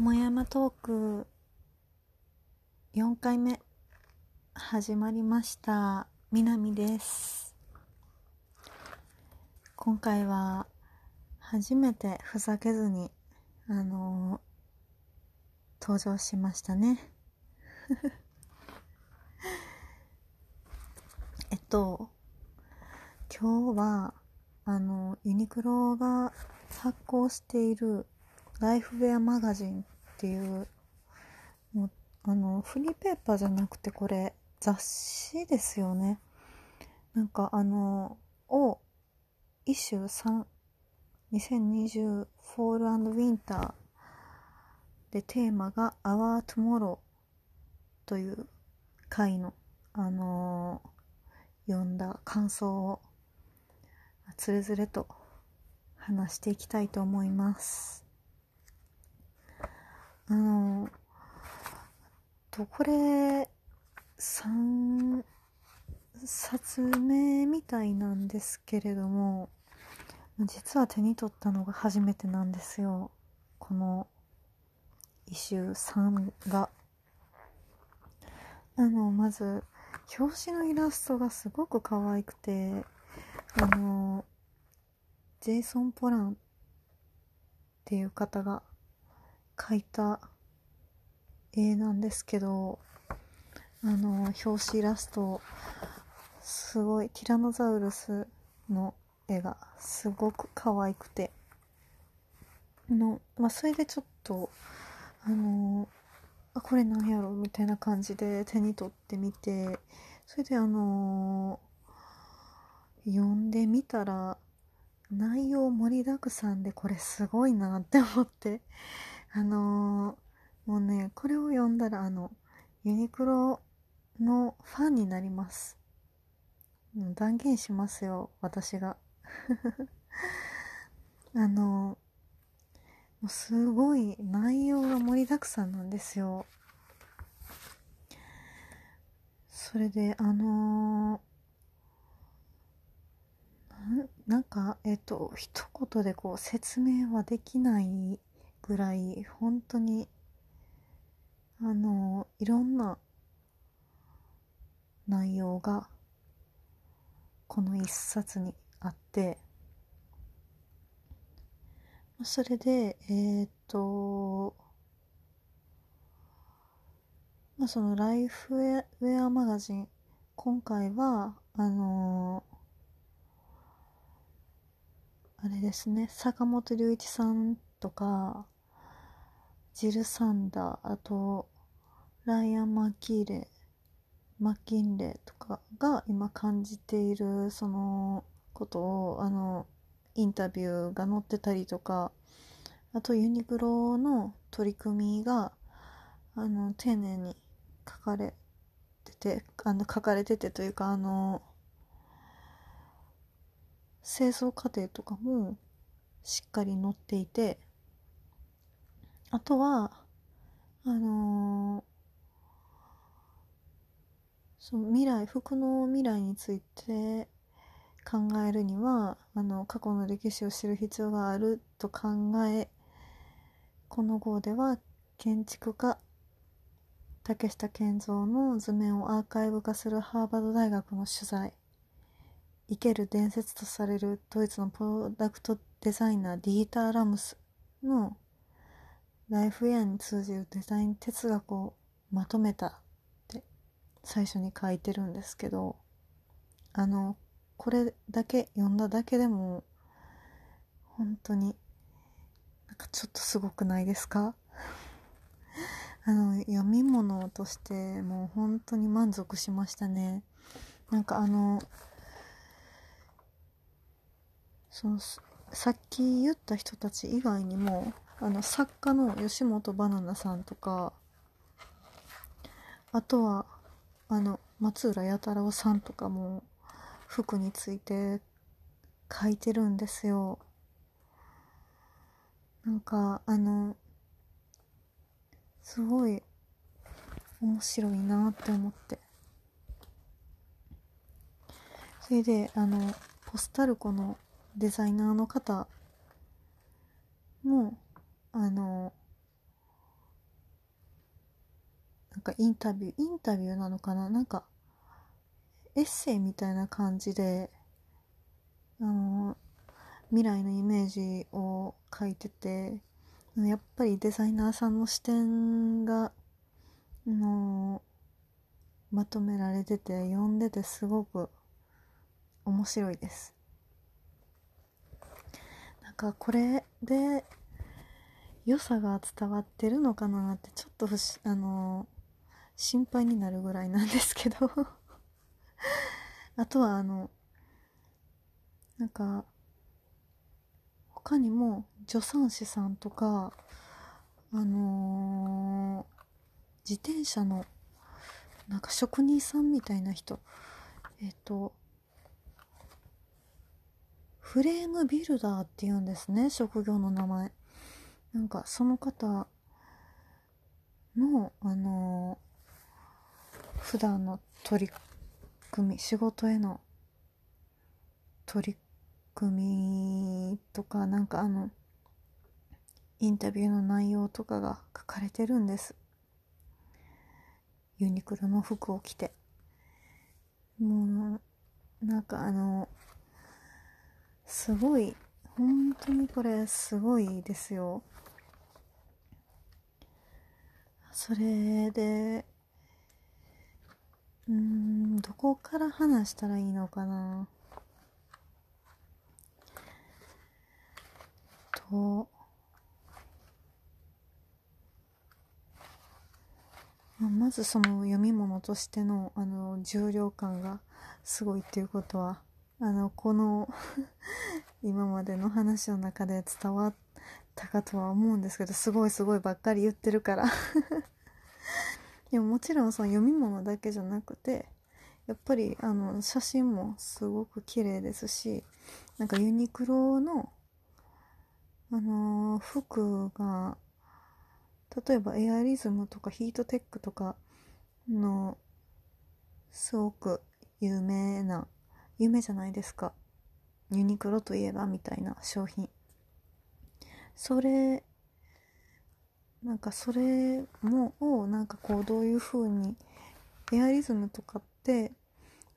もやまトーク4回目始まりました。みなみです。今回は初めてふざけずにあのー、登場しましたね。えっと今日はあのユニクロが発行しているライフウェアマガジンっていうもうあのフリーペーパーじゃなくてこれ雑誌ですよねなんかあのをイシュー32020フォールウィンターでテーマが Our Tomorrow という回のあのー、読んだ感想をつれづれと話していきたいと思います。あのとこれ3冊目みたいなんですけれども実は手に取ったのが初めてなんですよ。このイシュー3が。あのまず表紙のイラストがすごく可愛くてあのジェイソン・ポランっていう方が描いた絵なんですけどあの表紙イラストすごいティラノザウルスの絵がすごく可愛くての、まあ、それでちょっとあのあこれなんやろみたいな感じで手に取ってみてそれであの読んでみたら内容盛りだくさんでこれすごいなって思ってあのー、もうねこれを読んだらあのユニクロのファンになります。断言しますよ私が。あのもうすごい内容が盛りだくさんなんですよ。それであのーなんかえっと一言でこう説明はできないぐらい本当にあのいろんな内容がこの一冊にあってそれでえー、っとまあそのライフウェアマガジン今回はあのあれですね坂本龍一さんとかジル・サンダーあとライアン・マキーレマッキンレとかが今感じているそのことをあのインタビューが載ってたりとかあとユニクロの取り組みがあの丁寧に書かれててあの書かれててというかあの清掃過程とかもしっかり載っていてあとはあの、その未来服の未来について考えるにはあの過去の歴史を知る必要があると考えこの号では建築家竹下健三の図面をアーカイブ化するハーバード大学の取材。生ける伝説とされるドイツのプロダクトデザイナーディーター・ラムスのライフウェアに通じるデザイン哲学をまとめたって最初に書いてるんですけどあのこれだけ読んだだけでも本当になんかちょっとすごくないですか？あの読み物としてもう本当に満足しましたね。なんかあのそのさっき言った人たち以外にもあの作家の吉本ばななさんとかあとはあの松浦弥太郎さんとかも服について書いてるんですよ。なんかあのすごい面白いなって思ってそれであのポスタルコのデザイナーの方もあのなんかインタビューインタビューなのかな？なんかエッセイみたいな感じであの未来のイメージを書いててやっぱりデザイナーさんの視点がのまとめられてて読んでてすごく面白いです。なんかこれで良さが伝わってるのかなってちょっとあの心配になるぐらいなんですけど。あとはあのなんか他にも助産師さんとかあのー、自転車のなんか職人さんみたいな人。えっ、とフレームビルダーっていうんですね職業の名前。なんかその方のあのー、普段の取り組み仕事への取り組みとかなんかあのインタビューの内容とかが書かれてるんです。ユニクロの服を着て。もうなんかあのすごい本当にこれすごいですよ。それでうんどこから話したらいいのかな？とまずその読み物としてのあの重量感がすごいっていうことはあのこの 今までの話の中で伝わったかとは思うんですけどすごいすごいばっかり言ってるから。でももちろんその読み物だけじゃなくてやっぱりあの写真もすごく綺麗ですしなんかユニクロのあのー、服が例えばエアリズムとかヒートテックとかのすごく有名な有名じゃないですか。ユニクロといえばみたいな商品。それなんかそれもをなんかこうどういう風にエアリズムとかって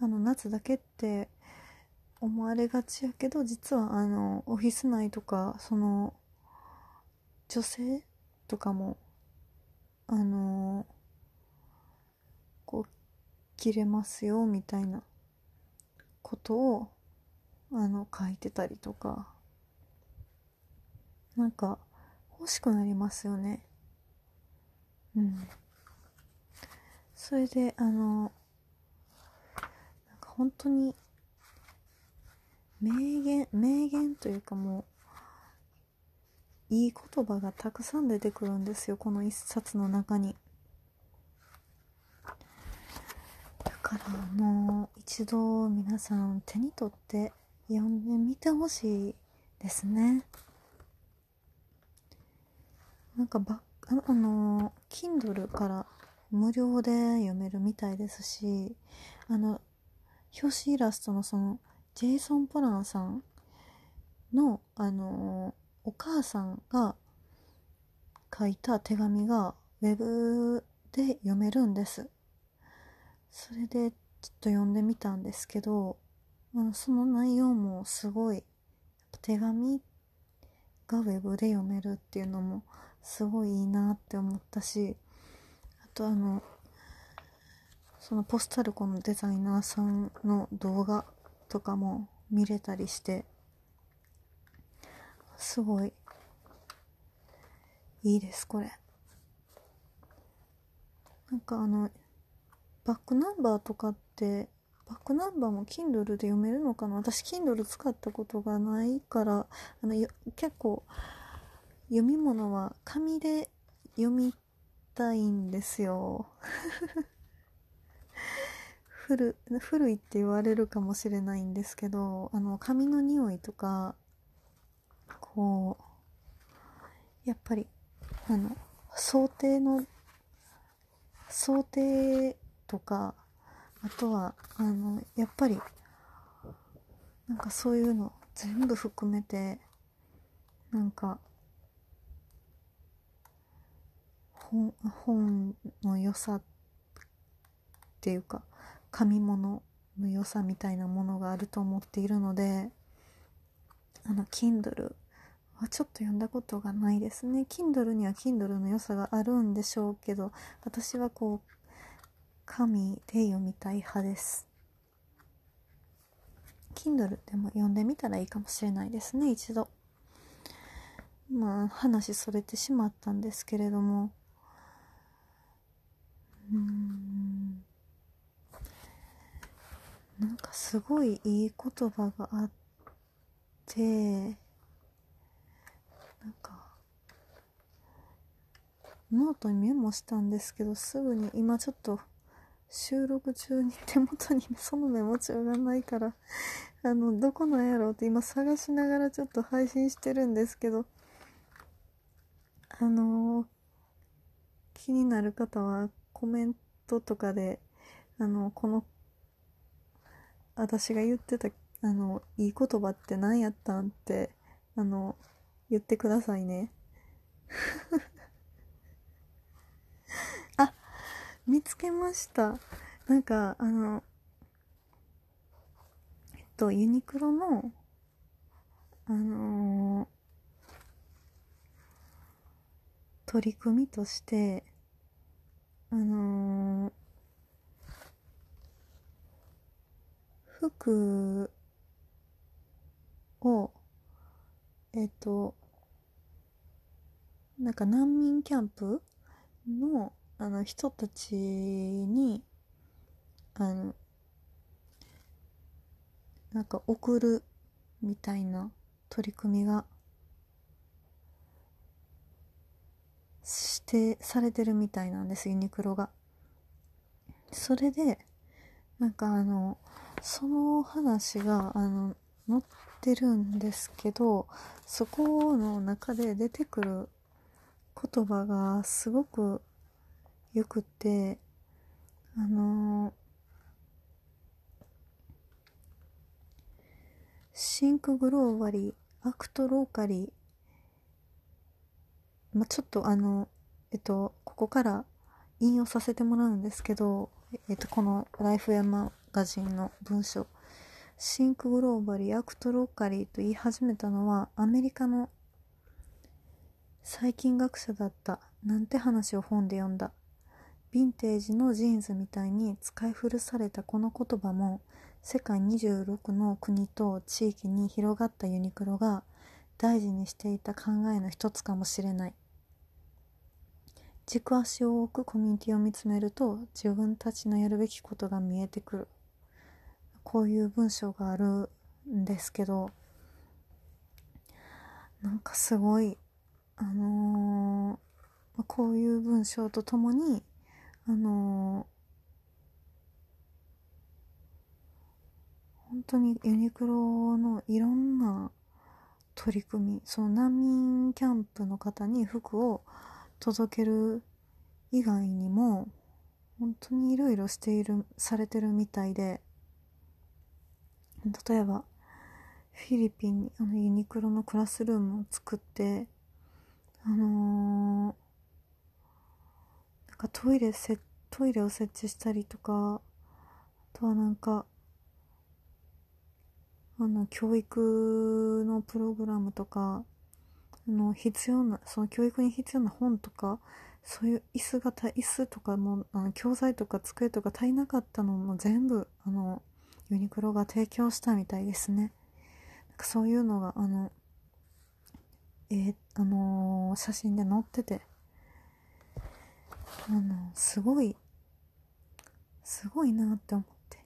あの夏だけって思われがちやけど実はあのオフィス内とかその女性とかもあのこう着れますよみたいなことをあの書いてたりとか。なんか欲しくなりますよね。うん。それであのなんか本当に名言名言というかもういい言葉がたくさん出てくるんですよこの一冊の中に。だからもう一度皆さん手に取って読んでみてほしいですね。なんかばあの Kindle から無料で読めるみたいですしあの表紙イラストのそのジェイソン・ポランさんの、あのお母さんが書いた手紙がウェブで読めるんです。それでちょっと読んでみたんですけど、あのその内容もすごい手紙がウェブで読めるっていうのもすごいいいなって思ったしあとあのそのポスタルコのデザイナーさんの動画とかも見れたりしてすごいいいですこれ。なんかあのバックナンバーとかってバックナンバーも Kindle で読めるのかな？私 Kindle 使ったことがないからあの結構読み物は紙で読みたいんですよ。古古いって言われるかもしれないんですけどあの髪の匂いとかこうやっぱりあの想定の想定とかあとはあのやっぱりなんかそういうの全部含めてなんか本本の良さっていうか紙物の良さみたいなものがあると思っているのであの Kindle はちょっと読んだことがないですね。Kindle には Kindle の良さがあるんでしょうけど私はこう紙で読みたい派です。Kindle でも読んでみたらいいかもしれないですね一度。まあ話それてしまったんですけれども。うん。なんかすごいいい言葉があってなんかノートにメモしたんですけどすぐに今ちょっと収録中に手元にそのメモ帳がないから あのどこなんやろうって今探しながらちょっと配信してるんですけどあのー、気になる方はコメントとかであのこの私が言ってたあのいい言葉って何やったんってあの言ってくださいね。あ見つけました。なんかあのえっとユニクロのあのー、取り組みとしてあのー服をえっとなんか難民キャンプのあの人たちにあのなんか送るみたいな取り組みがしてされてるみたいなんですユニクロが。それでなんかあのその話があの載ってるんですけどそこの中で出てくる言葉がすごくよくてあの think globally act locallyまあ、ちょっとあのえっとここから引用させてもらうんですけどえっとこの LifeWear magazine の文章 think globally act locally と言い始めたのはアメリカの細菌学者だったなんて話を本で読んだヴィンテージのジーンズみたいに使い古されたこの言葉も世界26の国と地域に広がったユニクロが大事にしていた考えの一つかもしれない。軸足を置くコミュニティを見つめると自分たちのやるべきことが見えてくるこういう文章があるんですけどなんかすごいあのー、こういう文章とともにあのー、本当にユニクロのいろんな取り組みその難民キャンプの方に服を届ける以外にも本当にいろいろしているされてるみたいで例えばフィリピンにあのユニクロのクラスルームを作ってあのー、なんかトイレせトイレを設置したりとかあとはなんかあの教育のプログラムとかの必要なその教育に必要な本とかそういう椅子が椅子とかもあの教材とか机とか足りなかったのも全部あのユニクロが提供したみたいですね。なんかそういうのが、あの、えー、あのー、写真で載ってて、あの、すごい、すごいなって思って。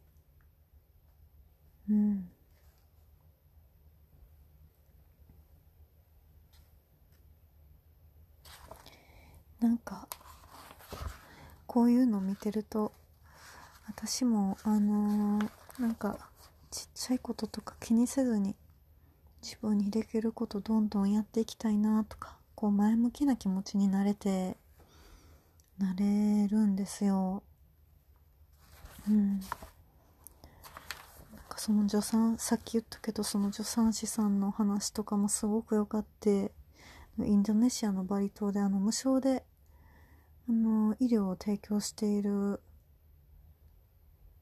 うん。なんか、こういうの見てると、私も、あのーなんかちっちゃいこととか気にせずに自分にできることどんどんやっていきたいなとかこう前向きな気持ちになれてなれるんですよ。うん。なんかその助産さっき言ったけどその助産師さんの話とかもすごく良かってインドネシアのバリ島であの無償であの医療を提供している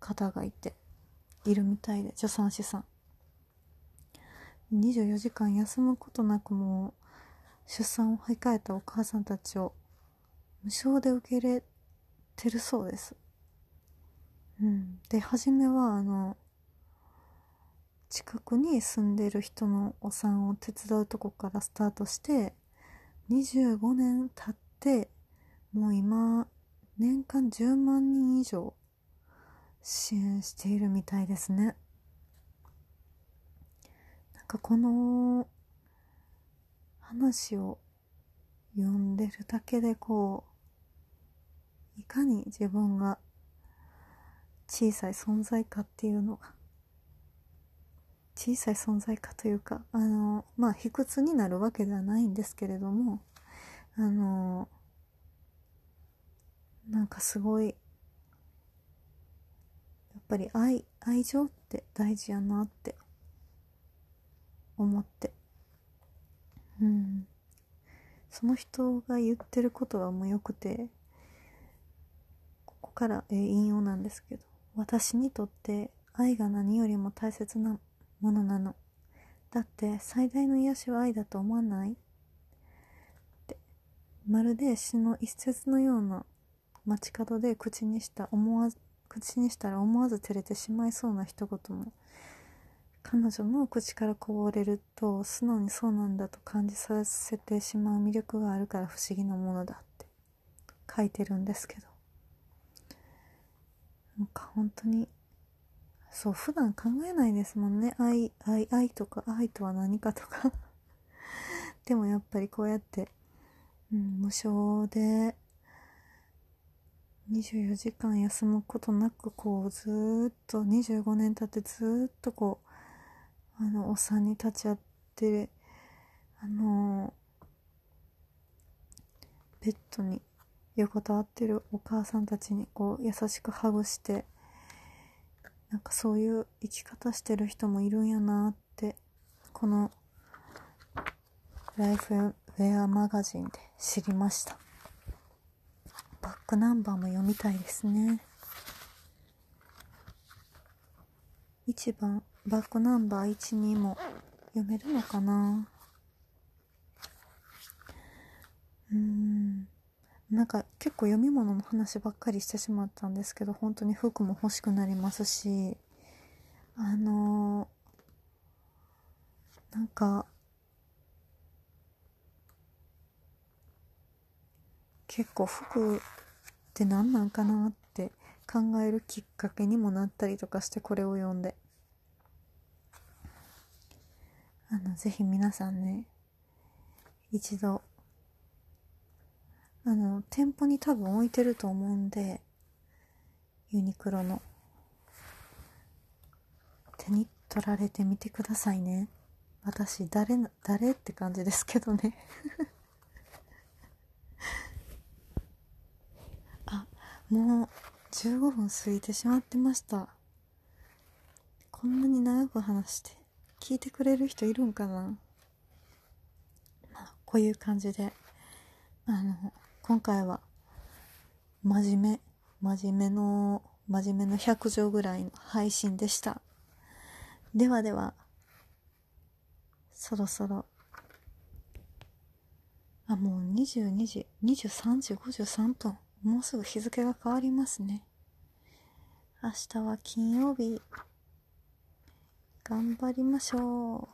方がいているみたいで助産師さん。24時間休むことなくも出産を控えたお母さんたちを無償で受け入れてるそうです。うん。で初めはあの近くに住んでる人のお産を手伝うとこからスタートして25年経ってもう今年間10万人以上支援しているみたいですね。なんかこの話を読んでるだけでこういかに自分が小さい存在かっていうのが小さい存在かというかあのまあ卑屈になるわけではないんですけれどもあのなんかすごいやっぱり愛愛情って大事やなって思って。うん。その人が言ってることはもうよくてここから、え引用なんですけど私にとって愛が何よりも大切なものなの。だって最大の癒しは愛だと思わない？って。まるで詩の一節のような街角で口にした思わず口にしたら思わず照れてしまいそうな一言も彼女の口からこぼれると素直にそうなんだと感じさせてしまう魅力があるから不思議なものだって書いてるんですけど。なんか本当にそう普段考えないですもんね。愛愛愛とか愛とは何かとか。でもやっぱりこうやって、うん、無償で24時間休むことなくこうずっと25年経ってずっとこうあのお産に立ち会ってあのベッドに横たわってるお母さんたちにこう優しくハグしてなんかそういう生き方してる人もいるんやなってこのライフウェアマガジンで知りました。クナンバーも読みたいですね。1番バックナンバー12も読めるのかな？うん。なんか結構読み物の話ばっかりしてしまったんですけど本当に服も欲しくなりますし。あのー、なんか結構服って何なんかなって考えるきっかけにもなったりとかしてこれを読んであのぜひ皆さんね一度あの、店舗に多分置いてると思うんで、ユニクロの。手に取られてみてくださいね。私、誰、誰って感じですけどね あ、もう15分過ぎてしまってました。こんなに長く話して、聞いてくれる人いるんかな。まあ、こういう感じで、あの、今回は真面目真面目の真面目の100条ぐらいの配信でした。ではではそろそろ。あもう22時23時53分。もうすぐ日付が変わりますね。明日は金曜日。頑張りましょ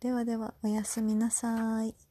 う。ではではおやすみなさい。